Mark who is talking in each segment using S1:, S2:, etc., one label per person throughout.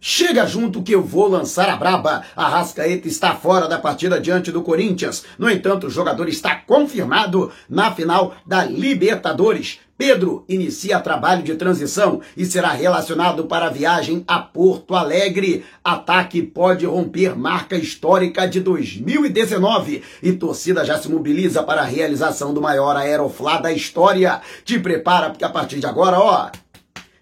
S1: Chega junto que eu vou lançar a braba. A Rascaeta está fora da partida diante do Corinthians. No entanto, o jogador está confirmado na final da Libertadores. Pedro inicia trabalho de transição e será relacionado para a viagem a Porto Alegre. Ataque pode romper marca histórica de 2019 e torcida já se mobiliza para a realização do maior aeroflá da história. Te prepara porque a partir de agora, ó,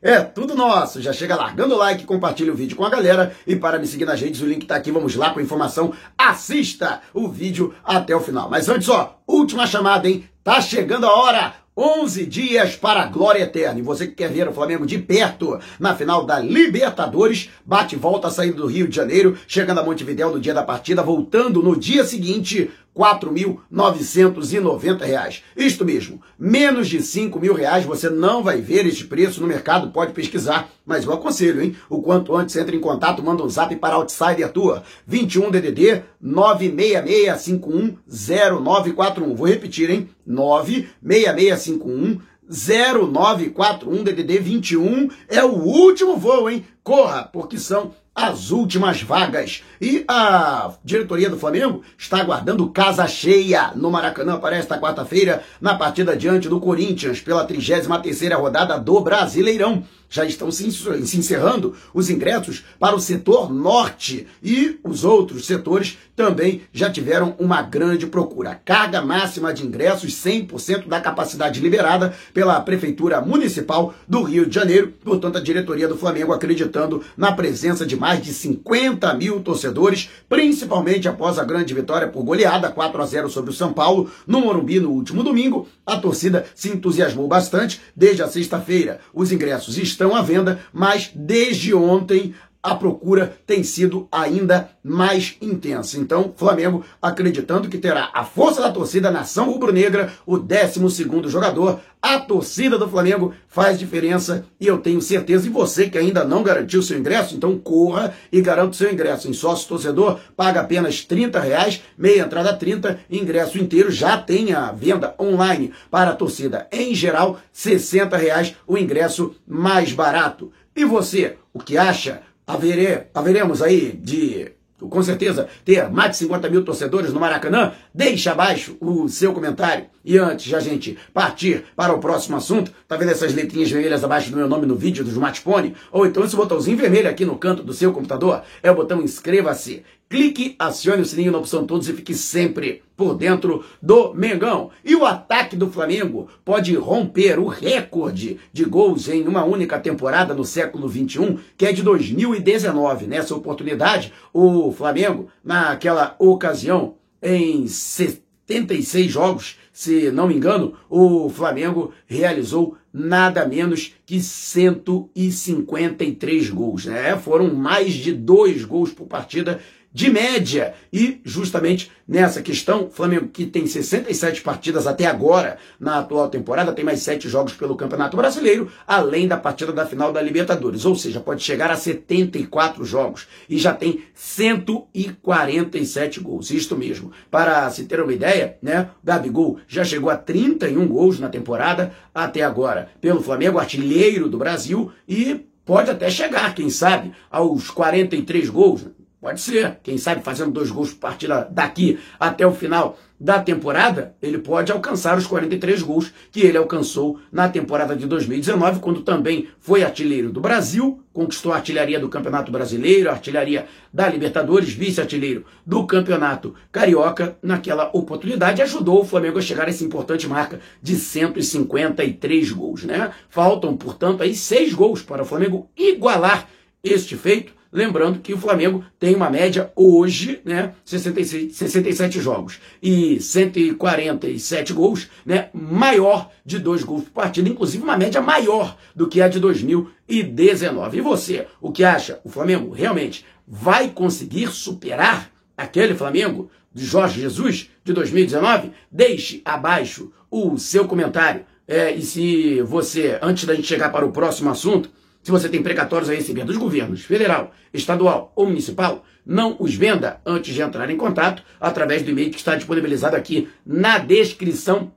S1: é tudo nosso. Já chega largando o like, compartilha o vídeo com a galera e para me seguir nas redes, o link tá aqui. Vamos lá com a informação. Assista o vídeo até o final. Mas antes, ó, última chamada, hein? Tá chegando a hora. 11 dias para a glória eterna. E você que quer ver o Flamengo de perto na final da Libertadores, bate e volta saindo do Rio de Janeiro, chegando a Montevidéu no dia da partida, voltando no dia seguinte, R$ 4.990. Isto mesmo, menos de 5 mil reais você não vai ver este preço no mercado, pode pesquisar, mas eu aconselho, hein? O quanto antes entre em contato, manda um zap para Outsider Tour, 21 DDD 966510941. Vou repetir, hein? 96651 0941 DDD 21 é o último voo, hein? Corra, porque são as últimas vagas. E a diretoria do Flamengo está aguardando casa cheia no Maracanã para esta quarta-feira, na partida diante do Corinthians, pela 33ª rodada do Brasileirão já estão se encerrando os ingressos para o setor norte e os outros setores também já tiveram uma grande procura. Carga máxima de ingressos, 100% da capacidade liberada pela Prefeitura Municipal do Rio de Janeiro. Portanto, a diretoria do Flamengo acreditando na presença de mais de 50 mil torcedores, principalmente após a grande vitória por goleada 4 a 0 sobre o São Paulo no Morumbi no último domingo. A torcida se entusiasmou bastante desde a sexta-feira. Os ingressos estão estão à venda, mas desde ontem a procura tem sido ainda mais intensa. Então, Flamengo acreditando que terá a força da torcida, nação rubro-negra, o 12 jogador. A torcida do Flamengo faz diferença e eu tenho certeza. E você que ainda não garantiu seu ingresso, então corra e garanta o seu ingresso. Em sócio torcedor, paga apenas 30 reais, meia entrada 30, ingresso inteiro. Já tem a venda online para a torcida. Em geral, 60 reais o ingresso mais barato. E você, o que acha? Havere, haveremos aí de, com certeza, ter mais de 50 mil torcedores no Maracanã? Deixe abaixo o seu comentário. E antes de a gente partir para o próximo assunto, tá vendo essas letrinhas vermelhas abaixo do meu nome no vídeo do smartphone? Ou então esse botãozinho vermelho aqui no canto do seu computador? É o botão inscreva-se. Clique, acione o sininho na opção todos e fique sempre por dentro do Mengão. E o ataque do Flamengo pode romper o recorde de gols em uma única temporada no século XXI, que é de 2019. Nessa oportunidade, o Flamengo, naquela ocasião, em 76 jogos, se não me engano, o Flamengo realizou nada menos que 153 gols. Né? Foram mais de dois gols por partida de média. E justamente nessa questão, Flamengo que tem 67 partidas até agora na atual temporada, tem mais 7 jogos pelo Campeonato Brasileiro, além da partida da final da Libertadores. Ou seja, pode chegar a 74 jogos e já tem 147 gols. Isto mesmo. Para se ter uma ideia, né, Gabigol já chegou a 31 gols na temporada até agora pelo Flamengo, artilheiro do Brasil e pode até chegar, quem sabe, aos 43 gols. Pode ser. Quem sabe fazendo dois gols por partida daqui até o final da temporada, ele pode alcançar os 43 gols que ele alcançou na temporada de 2019, quando também foi artilheiro do Brasil, conquistou a artilharia do Campeonato Brasileiro, a artilharia da Libertadores, vice-artilheiro do Campeonato Carioca. Naquela oportunidade, ajudou o Flamengo a chegar a essa importante marca de 153 gols, né? Faltam, portanto, aí seis gols para o Flamengo igualar este feito Lembrando que o Flamengo tem uma média hoje, né, 66, 67 jogos e 147 gols, né, maior de dois gols por partida, inclusive uma média maior do que a de 2019. E você, o que acha? O Flamengo realmente vai conseguir superar aquele Flamengo de Jorge Jesus de 2019? Deixe abaixo o seu comentário. É, e se você, antes da gente chegar para o próximo assunto, se você tem precatórios a receber dos governos federal, estadual ou municipal, não os venda antes de entrar em contato através do e-mail que está disponibilizado aqui na descrição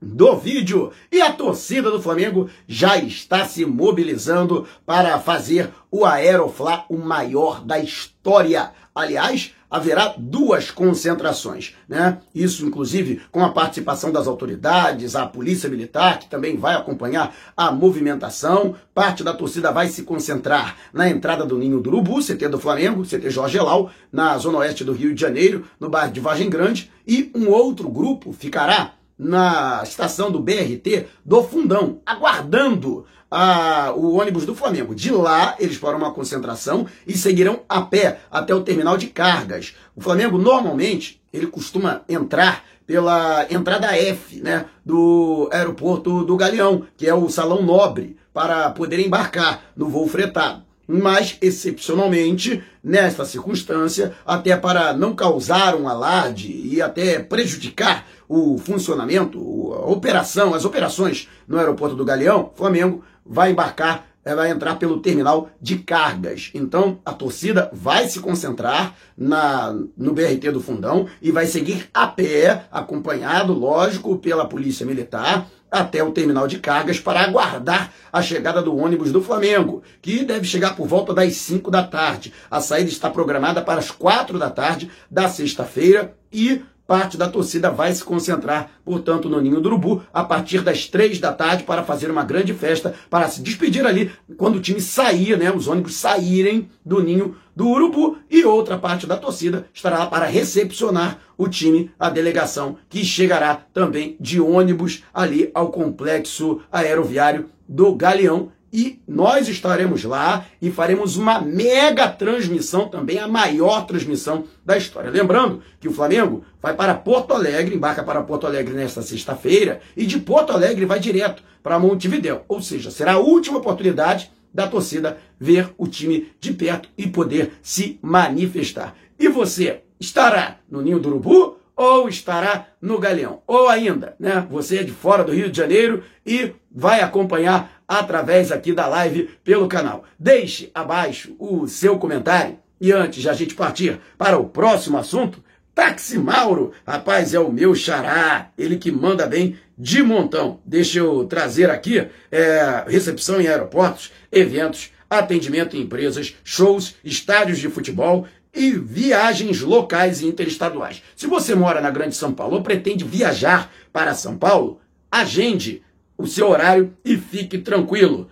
S1: do vídeo. E a torcida do Flamengo já está se mobilizando para fazer o Aeroflá o maior da história. Aliás, haverá duas concentrações, né? Isso, inclusive, com a participação das autoridades, a polícia militar, que também vai acompanhar a movimentação. Parte da torcida vai se concentrar na entrada do Ninho do Urubu, CT do Flamengo, CT Jorge Elau, na zona oeste do Rio de Janeiro, no bairro de Vargem Grande, e um outro grupo ficará na estação do BRT do Fundão, aguardando a, o ônibus do Flamengo. De lá, eles farão uma concentração e seguirão a pé até o terminal de cargas. O Flamengo, normalmente, ele costuma entrar pela entrada F, né, do aeroporto do Galeão, que é o salão nobre, para poder embarcar no voo fretado mas excepcionalmente, nesta circunstância, até para não causar um alarde e até prejudicar o funcionamento, a operação, as operações no aeroporto do Galeão, Flamengo vai embarcar, eh, vai entrar pelo terminal de cargas. Então, a torcida vai se concentrar na, no BRT do Fundão e vai seguir a pé, acompanhado, lógico, pela Polícia Militar, até o terminal de cargas para aguardar a chegada do ônibus do Flamengo, que deve chegar por volta das 5 da tarde. A saída está programada para as 4 da tarde da sexta-feira e parte da torcida vai se concentrar, portanto, no Ninho do Urubu, a partir das três da tarde, para fazer uma grande festa, para se despedir ali, quando o time sair, né, os ônibus saírem do Ninho do Urubu, e outra parte da torcida estará lá para recepcionar o time, a delegação, que chegará também de ônibus ali ao complexo aeroviário do Galeão, e nós estaremos lá e faremos uma mega transmissão também, a maior transmissão da história. Lembrando que o Flamengo vai para Porto Alegre, embarca para Porto Alegre nesta sexta-feira e de Porto Alegre vai direto para Montevidéu. Ou seja, será a última oportunidade da torcida ver o time de perto e poder se manifestar. E você estará no Ninho do Urubu ou estará no Galeão? Ou ainda, né, você é de fora do Rio de Janeiro e vai acompanhar através aqui da live pelo canal. Deixe abaixo o seu comentário. E antes de a gente partir para o próximo assunto, Táxi Mauro, rapaz, é o meu xará, ele que manda bem de montão. Deixa eu trazer aqui é, recepção em aeroportos, eventos, atendimento em empresas, shows, estádios de futebol e viagens locais e interestaduais. Se você mora na Grande São Paulo ou pretende viajar para São Paulo, agende o seu horário e fique tranquilo.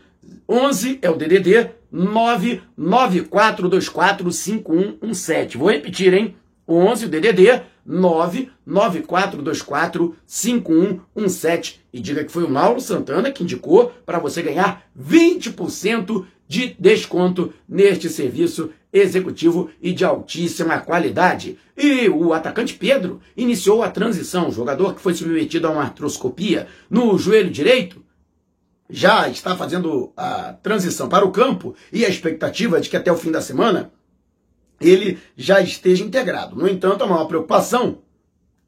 S1: 11 é o DDD 994245117. Vou repetir, hein? 11 o DDD 994245117 e diga que foi o Mauro Santana que indicou para você ganhar 20% de desconto neste serviço executivo e de altíssima qualidade. E o atacante Pedro iniciou a transição, jogador que foi submetido a uma artroscopia no joelho direito, já está fazendo a transição para o campo e a expectativa é de que até o fim da semana ele já esteja integrado. No entanto, a maior preocupação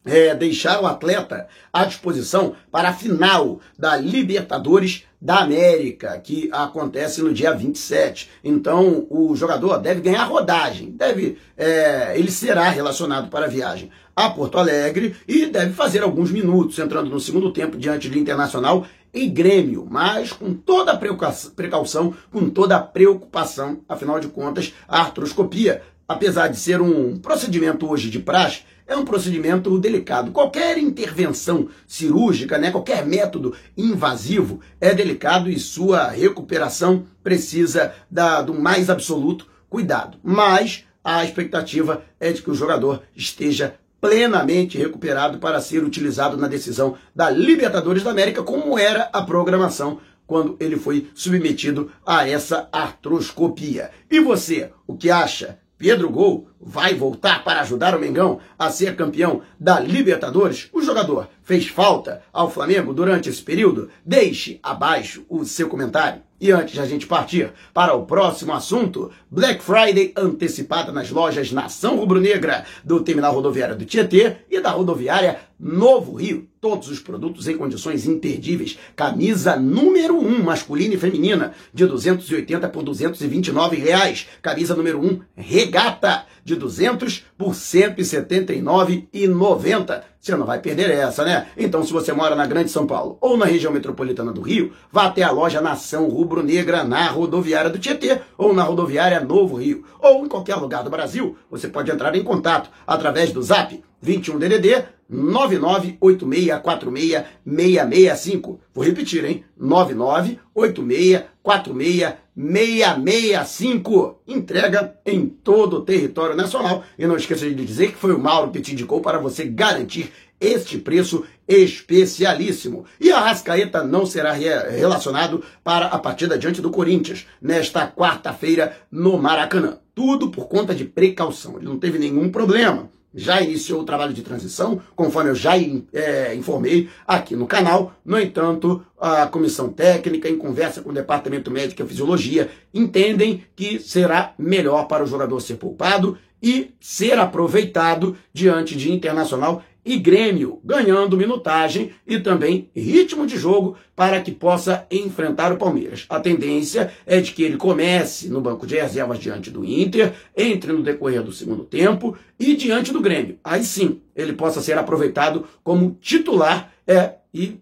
S1: é, deixar o atleta à disposição para a final da Libertadores da América, que acontece no dia 27. Então, o jogador deve ganhar rodagem, deve, é, ele será relacionado para a viagem a Porto Alegre e deve fazer alguns minutos, entrando no segundo tempo diante do Internacional e Grêmio, mas com toda a precaução, com toda a preocupação, afinal de contas, a artroscopia, apesar de ser um procedimento hoje de praxe, é um procedimento delicado. Qualquer intervenção cirúrgica, né, qualquer método invasivo é delicado e sua recuperação precisa da, do mais absoluto cuidado. Mas a expectativa é de que o jogador esteja plenamente recuperado para ser utilizado na decisão da Libertadores da América, como era a programação quando ele foi submetido a essa artroscopia. E você, o que acha? Pedro Gol vai voltar para ajudar o Mengão a ser campeão da Libertadores? O jogador fez falta ao Flamengo durante esse período? Deixe abaixo o seu comentário. E antes de a gente partir para o próximo assunto, Black Friday antecipada nas lojas Nação Rubro-Negra do Terminal Rodoviário do Tietê e da Rodoviária Novo Rio. Todos os produtos em condições imperdíveis. Camisa número 1, masculina e feminina, de 280 por 229 reais. Camisa número 1, regata, de 200 por 179,90. Você não vai perder essa, né? Então, se você mora na Grande São Paulo ou na região metropolitana do Rio, vá até a loja Nação Rubro Negra na rodoviária do Tietê ou na rodoviária Novo Rio. Ou em qualquer lugar do Brasil, você pode entrar em contato através do zap 21 DDD 9986466665. Vou repetir, hein? 9986466665. Entrega em todo o território nacional. E não esqueça de dizer que foi o Mauro que te indicou para você garantir este preço especialíssimo. E a Rascaeta não será relacionado para a partida diante do Corinthians, nesta quarta-feira no Maracanã. Tudo por conta de precaução. Ele não teve nenhum problema já iniciou o trabalho de transição, conforme eu já é, informei aqui no canal. No entanto, a comissão técnica, em conversa com o departamento médico e fisiologia, entendem que será melhor para o jogador ser poupado e ser aproveitado diante de Internacional e Grêmio, ganhando minutagem e também ritmo de jogo para que possa enfrentar o Palmeiras. A tendência é de que ele comece no banco de reservas diante do Inter, entre no decorrer do segundo tempo e diante do Grêmio. Aí sim, ele possa ser aproveitado como titular é, e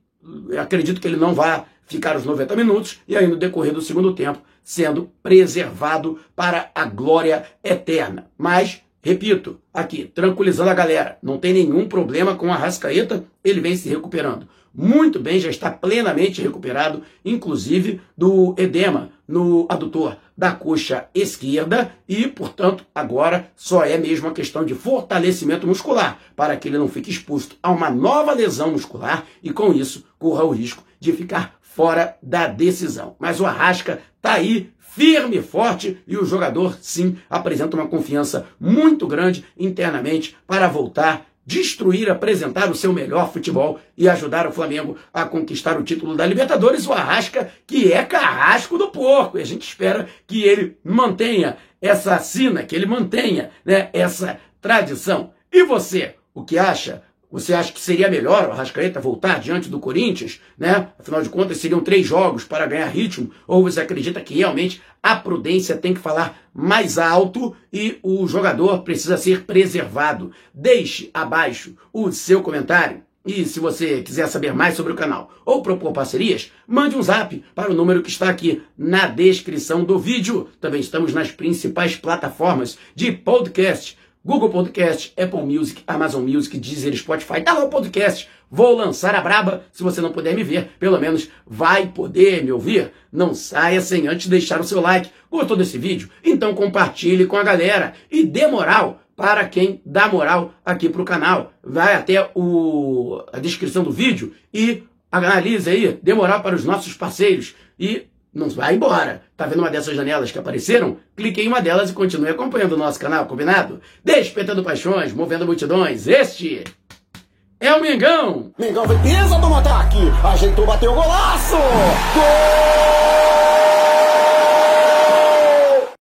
S1: acredito que ele não vai ficar os 90 minutos e aí no decorrer do segundo tempo sendo preservado para a glória eterna. Mas Repito, aqui, tranquilizando a galera, não tem nenhum problema com a Rascaeta, ele vem se recuperando. Muito bem, já está plenamente recuperado, inclusive do edema no adutor da coxa esquerda e, portanto, agora só é mesmo uma questão de fortalecimento muscular, para que ele não fique exposto a uma nova lesão muscular e, com isso, corra o risco de ficar fora da decisão. Mas o Arrasca está aí firme e forte e o jogador, sim, apresenta uma confiança muito grande internamente para voltar, destruir, apresentar o seu melhor futebol e ajudar o Flamengo a conquistar o título da Libertadores. O Arrasca, que é carrasco do porco. E a gente espera que ele mantenha essa sina, que ele mantenha né, essa tradição. E você, o que acha? Você acha que seria melhor o Arrascaeta voltar diante do Corinthians, né? Afinal de contas, seriam três jogos para ganhar ritmo? Ou você acredita que realmente a prudência tem que falar mais alto e o jogador precisa ser preservado? Deixe abaixo o seu comentário. E se você quiser saber mais sobre o canal ou propor parcerias, mande um zap para o número que está aqui na descrição do vídeo. Também estamos nas principais plataformas de podcast Google Podcast, Apple Music, Amazon Music, Deezer, Spotify. Dá lá o podcast. Vou lançar a braba. Se você não puder me ver, pelo menos vai poder me ouvir. Não saia sem antes deixar o seu like. Gostou desse vídeo? Então compartilhe com a galera e dê moral para quem dá moral aqui para o canal. Vai até o, a descrição do vídeo e analise aí, dê moral para os nossos parceiros. E não vai embora. Tá vendo uma dessas janelas que apareceram? Clique em uma delas e continue acompanhando o nosso canal, combinado? Despertando paixões, movendo multidões. Este é o Mengão.
S2: Mengão vem pisa do ataque. Ajeitou, bateu o golaço. Gol!